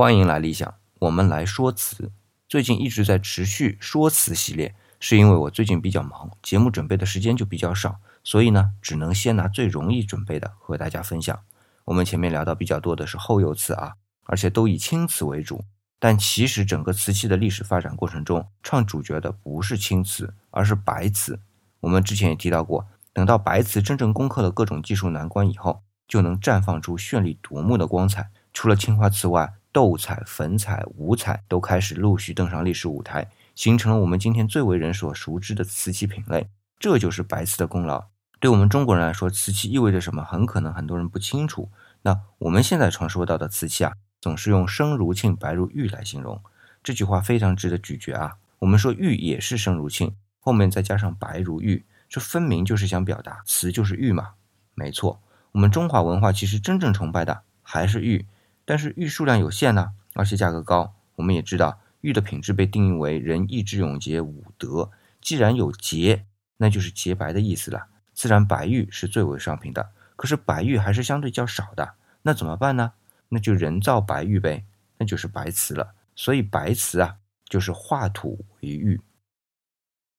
欢迎来理想，我们来说词。最近一直在持续说词系列，是因为我最近比较忙，节目准备的时间就比较少，所以呢，只能先拿最容易准备的和大家分享。我们前面聊到比较多的是后釉瓷啊，而且都以青瓷为主，但其实整个瓷器的历史发展过程中，唱主角的不是青瓷，而是白瓷。我们之前也提到过，等到白瓷真正攻克了各种技术难关以后，就能绽放出绚丽夺目的光彩。除了青花瓷外，斗彩、粉彩、五彩都开始陆续登上历史舞台，形成了我们今天最为人所熟知的瓷器品类。这就是白瓷的功劳。对我们中国人来说，瓷器意味着什么？很可能很多人不清楚。那我们现在常说到的瓷器啊，总是用生如磬、白如玉来形容。这句话非常值得咀嚼啊。我们说玉也是生如磬，后面再加上白如玉，这分明就是想表达瓷就是玉嘛。没错，我们中华文化其实真正崇拜的还是玉。但是玉数量有限呢，而且价格高。我们也知道，玉的品质被定义为仁义智勇节五德。既然有洁，那就是洁白的意思了。自然白玉是最为上品的。可是白玉还是相对较少的，那怎么办呢？那就人造白玉呗，那就是白瓷了。所以白瓷啊，就是化土为玉。